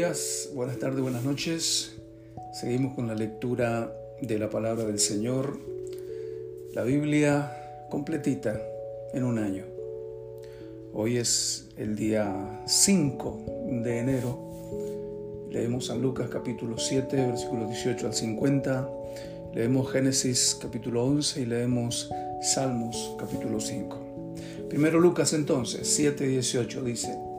días, buenas tardes, buenas noches. Seguimos con la lectura de la palabra del Señor, la Biblia completita en un año. Hoy es el día 5 de enero. Leemos San Lucas capítulo 7, versículos 18 al 50. Leemos Génesis capítulo 11 y leemos Salmos capítulo 5. Primero Lucas entonces, 7 y 18 dice.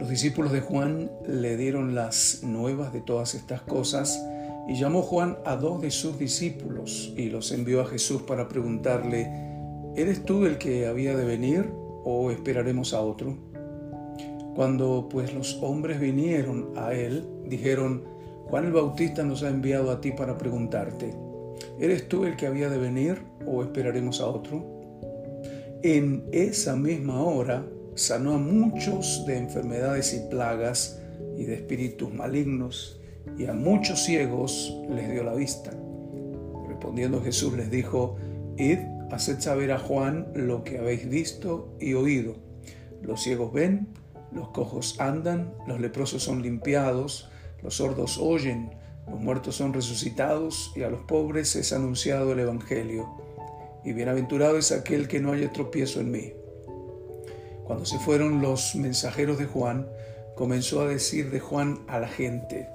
Los discípulos de Juan le dieron las nuevas de todas estas cosas y llamó Juan a dos de sus discípulos y los envió a Jesús para preguntarle, ¿eres tú el que había de venir o esperaremos a otro? Cuando pues los hombres vinieron a él, dijeron, Juan el Bautista nos ha enviado a ti para preguntarte, ¿eres tú el que había de venir o esperaremos a otro? En esa misma hora, sanó a muchos de enfermedades y plagas y de espíritus malignos, y a muchos ciegos les dio la vista. Respondiendo Jesús les dijo, Id, haced saber a Juan lo que habéis visto y oído. Los ciegos ven, los cojos andan, los leprosos son limpiados, los sordos oyen, los muertos son resucitados, y a los pobres es anunciado el Evangelio. Y bienaventurado es aquel que no haya tropiezo en mí. Cuando se fueron los mensajeros de Juan, comenzó a decir de Juan a la gente,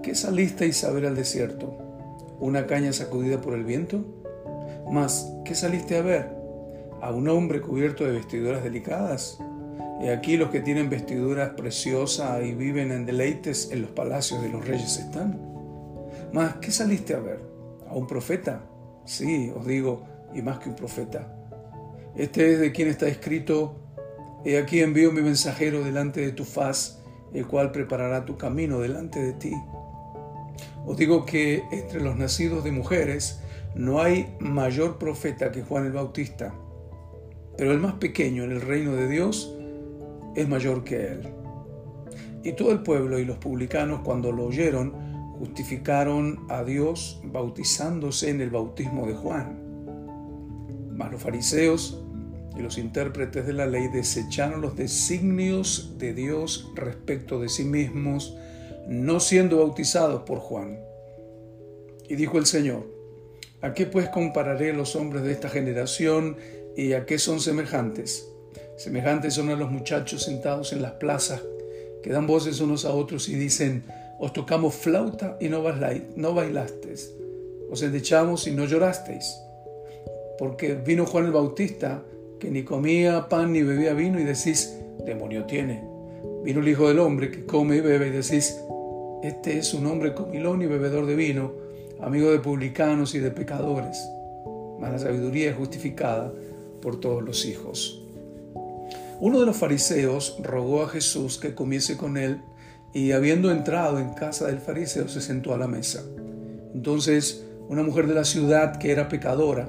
¿qué salisteis a ver al desierto? ¿Una caña sacudida por el viento? Mas, ¿qué saliste a ver? ¿A un hombre cubierto de vestiduras delicadas? Y aquí los que tienen vestiduras preciosas y viven en deleites en los palacios de los reyes están. Mas, ¿qué saliste a ver? ¿A un profeta? Sí, os digo, y más que un profeta. Este es de quien está escrito, He aquí envío mi mensajero delante de tu faz, el cual preparará tu camino delante de ti. Os digo que entre los nacidos de mujeres no hay mayor profeta que Juan el Bautista, pero el más pequeño en el reino de Dios es mayor que él. Y todo el pueblo y los publicanos cuando lo oyeron justificaron a Dios bautizándose en el bautismo de Juan. Mas los fariseos y los intérpretes de la ley desecharon los designios de Dios respecto de sí mismos, no siendo bautizados por Juan. Y dijo el Señor, ¿a qué pues compararé los hombres de esta generación y a qué son semejantes? Semejantes son a los muchachos sentados en las plazas que dan voces unos a otros y dicen, os tocamos flauta y no, no bailasteis, os endechamos y no llorasteis. Porque vino Juan el Bautista que ni comía pan ni bebía vino y decís, demonio tiene. Vino el Hijo del Hombre que come y bebe y decís, este es un hombre comilón y bebedor de vino, amigo de publicanos y de pecadores. Mas la sabiduría es justificada por todos los hijos. Uno de los fariseos rogó a Jesús que comiese con él y habiendo entrado en casa del fariseo se sentó a la mesa. Entonces una mujer de la ciudad que era pecadora,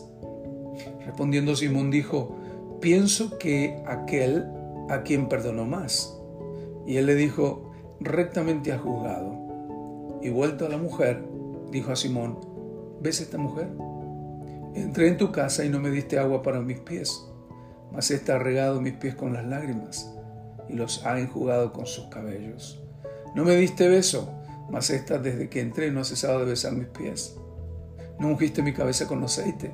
Respondiendo Simón dijo, pienso que aquel a quien perdonó más. Y él le dijo, rectamente ha juzgado. Y vuelto a la mujer, dijo a Simón, ¿ves esta mujer? Entré en tu casa y no me diste agua para mis pies, mas esta ha regado mis pies con las lágrimas y los ha enjugado con sus cabellos. No me diste beso, mas esta desde que entré no ha cesado de besar mis pies. No ungiste mi cabeza con aceite,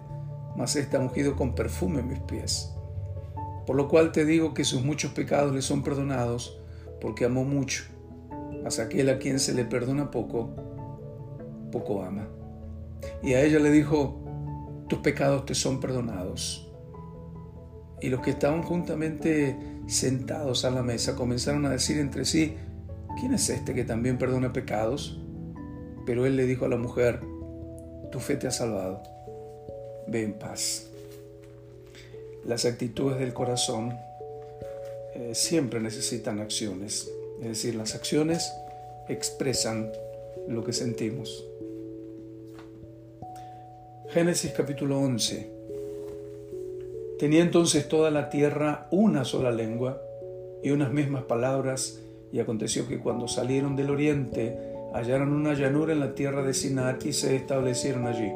mas está ungido con perfume en mis pies. Por lo cual te digo que sus muchos pecados le son perdonados, porque amó mucho. Mas aquel a quien se le perdona poco, poco ama. Y a ella le dijo, tus pecados te son perdonados. Y los que estaban juntamente sentados a la mesa comenzaron a decir entre sí, ¿quién es este que también perdona pecados? Pero él le dijo a la mujer, tu fe te ha salvado, ve en paz. Las actitudes del corazón eh, siempre necesitan acciones, es decir, las acciones expresan lo que sentimos. Génesis capítulo 11. Tenía entonces toda la tierra una sola lengua y unas mismas palabras, y aconteció que cuando salieron del oriente hallaron una llanura en la tierra de Sinar y se establecieron allí.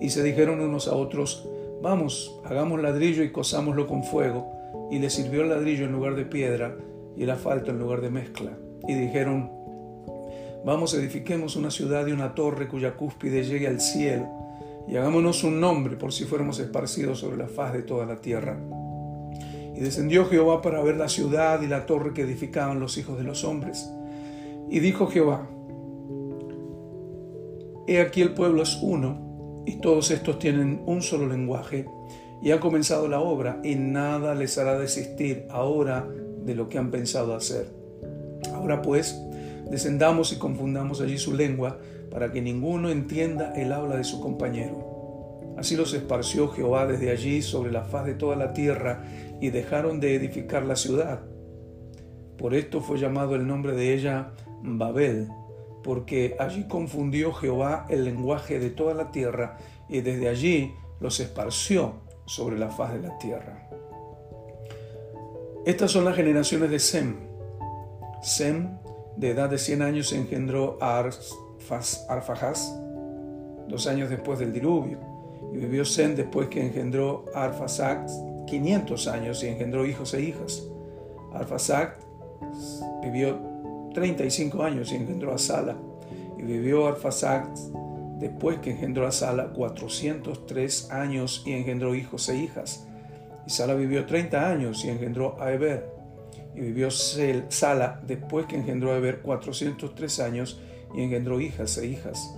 Y se dijeron unos a otros, vamos, hagamos ladrillo y cosámoslo con fuego. Y les sirvió el ladrillo en lugar de piedra y el asfalto en lugar de mezcla. Y dijeron, vamos, edifiquemos una ciudad y una torre cuya cúspide llegue al cielo y hagámonos un nombre por si fuéramos esparcidos sobre la faz de toda la tierra. Y descendió Jehová para ver la ciudad y la torre que edificaban los hijos de los hombres. Y dijo Jehová, He aquí el pueblo es uno, y todos estos tienen un solo lenguaje, y han comenzado la obra, y nada les hará desistir ahora de lo que han pensado hacer. Ahora pues, descendamos y confundamos allí su lengua, para que ninguno entienda el habla de su compañero. Así los esparció Jehová desde allí sobre la faz de toda la tierra y dejaron de edificar la ciudad. Por esto fue llamado el nombre de ella Babel, porque allí confundió Jehová el lenguaje de toda la tierra y desde allí los esparció sobre la faz de la tierra. Estas son las generaciones de Sem. Sem, de edad de 100 años, engendró a Arfajaz, dos años después del diluvio, y vivió Sen después que engendró a Arfasac 500 años y engendró hijos e hijas. Arfasac vivió 35 años y engendró a Sala, y vivió Arfasac después que engendró a Sala 403 años y engendró hijos e hijas. Y Sala vivió 30 años y engendró a Eber. Y vivió Sala después que engendró a Eber 403 años y engendró hijas e hijas.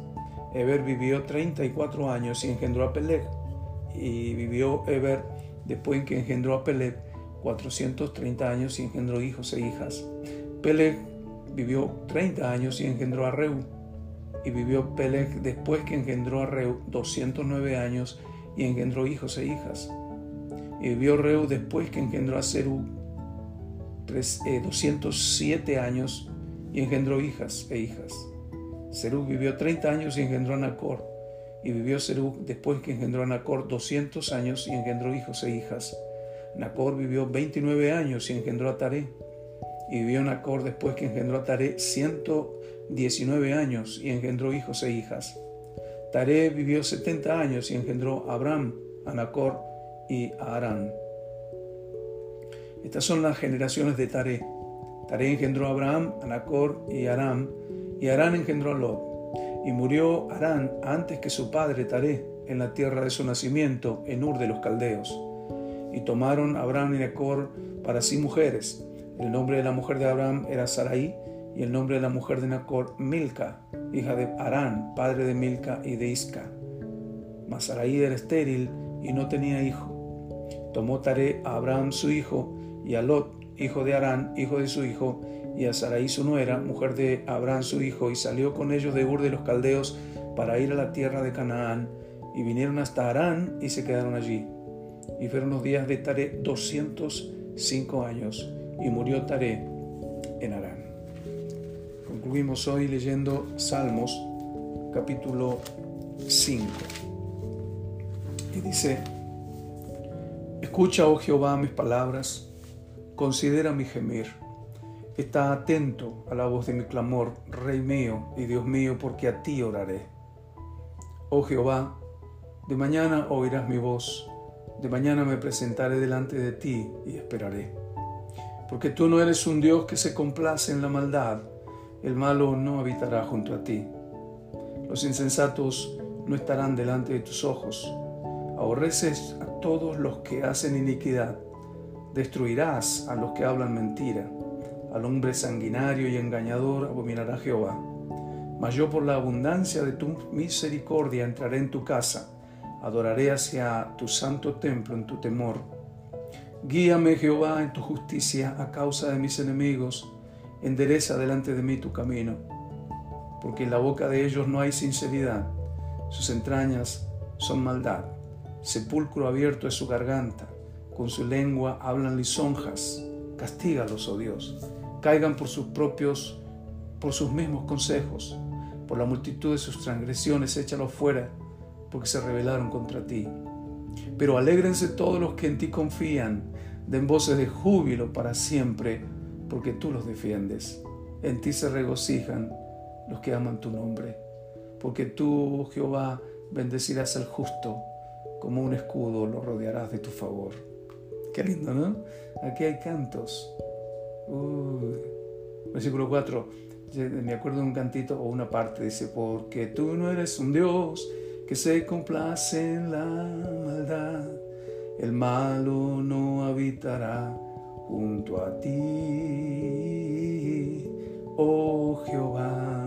Eber vivió 34 años y engendró a Peleg. Y vivió Eber después que engendró a Peleg 430 años y engendró hijos e hijas. Peleg vivió 30 años y engendró a Reu. Y vivió Peleg después que engendró a Reu 209 años y engendró hijos e hijas. Y vivió Reu después que engendró a Seru 207 eh, años y engendró hijas e hijas. Serú vivió 30 años y engendró a Nacor. Y vivió Serú después que engendró a Nacor 200 años y engendró hijos e hijas. Nacor vivió 29 años y engendró a Taré. Y vivió Nacor después que engendró a Taré 119 años y engendró hijos e hijas. Taré vivió 70 años y engendró a Abraham, a Nacor y a Arán. Estas son las generaciones de Taré. Taré engendró a Abraham, a Nacor y a Aram y Arán engendró a Lot. Y murió Arán antes que su padre Taré en la tierra de su nacimiento, en Ur de los Caldeos. Y tomaron Abraham y Nacor para sí mujeres. El nombre de la mujer de Abraham era Sarai, y el nombre de la mujer de Nacor, Milca, hija de Arán, padre de Milca y de Isca. Mas Sarai era estéril y no tenía hijo. Tomó Taré a Abraham su hijo, y a Lot, hijo de Arán, hijo de su hijo, y a Sarai su nuera, mujer de Abraham su hijo, y salió con ellos de Ur de los Caldeos para ir a la tierra de Canaán, y vinieron hasta Arán y se quedaron allí. Y fueron los días de Taré 205 años, y murió Taré en Arán. Concluimos hoy leyendo Salmos capítulo 5. Y dice, Escucha, oh Jehová, mis palabras, considera mi gemir Está atento a la voz de mi clamor, Rey mío y Dios mío, porque a ti oraré. Oh Jehová, de mañana oirás mi voz, de mañana me presentaré delante de ti y esperaré. Porque tú no eres un Dios que se complace en la maldad, el malo no habitará junto a ti. Los insensatos no estarán delante de tus ojos. Aborreces a todos los que hacen iniquidad, destruirás a los que hablan mentira al hombre sanguinario y engañador abominará Jehová. Mas yo por la abundancia de tu misericordia entraré en tu casa. Adoraré hacia tu santo templo en tu temor. Guíame, Jehová, en tu justicia a causa de mis enemigos. Endereza delante de mí tu camino. Porque en la boca de ellos no hay sinceridad. Sus entrañas son maldad. Sepulcro abierto es su garganta. Con su lengua hablan lisonjas. Castígalos, oh Dios. Caigan por sus propios, por sus mismos consejos. Por la multitud de sus transgresiones, échalos fuera porque se rebelaron contra ti. Pero alégrense todos los que en ti confían, den voces de júbilo para siempre, porque tú los defiendes. En ti se regocijan los que aman tu nombre, porque tú, Jehová, bendecirás al justo, como un escudo lo rodearás de tu favor. Qué lindo, ¿no? Aquí hay cantos. versículo 4, me acuerdo de un cantito o una parte, dice, porque tú no eres un Dios que se complace en la maldad. El malo no habitará junto a ti. Oh Jehová,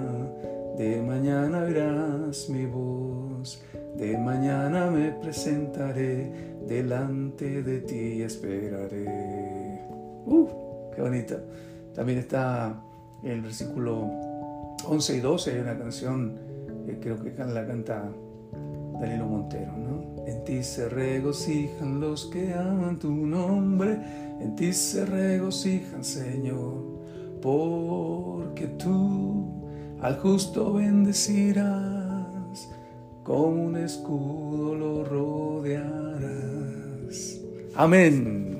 de mañana verás mi voz, de mañana me presentaré, delante de ti esperaré. ¡Uh! ¡Qué bonito! También está el versículo 11 y 12, hay una canción, eh, creo que la canta Danilo Montero, ¿no? En ti se regocijan los que aman tu nombre, en ti se regocijan, Señor, porque tú al justo bendecirás, como un escudo lo rodearás. Amén.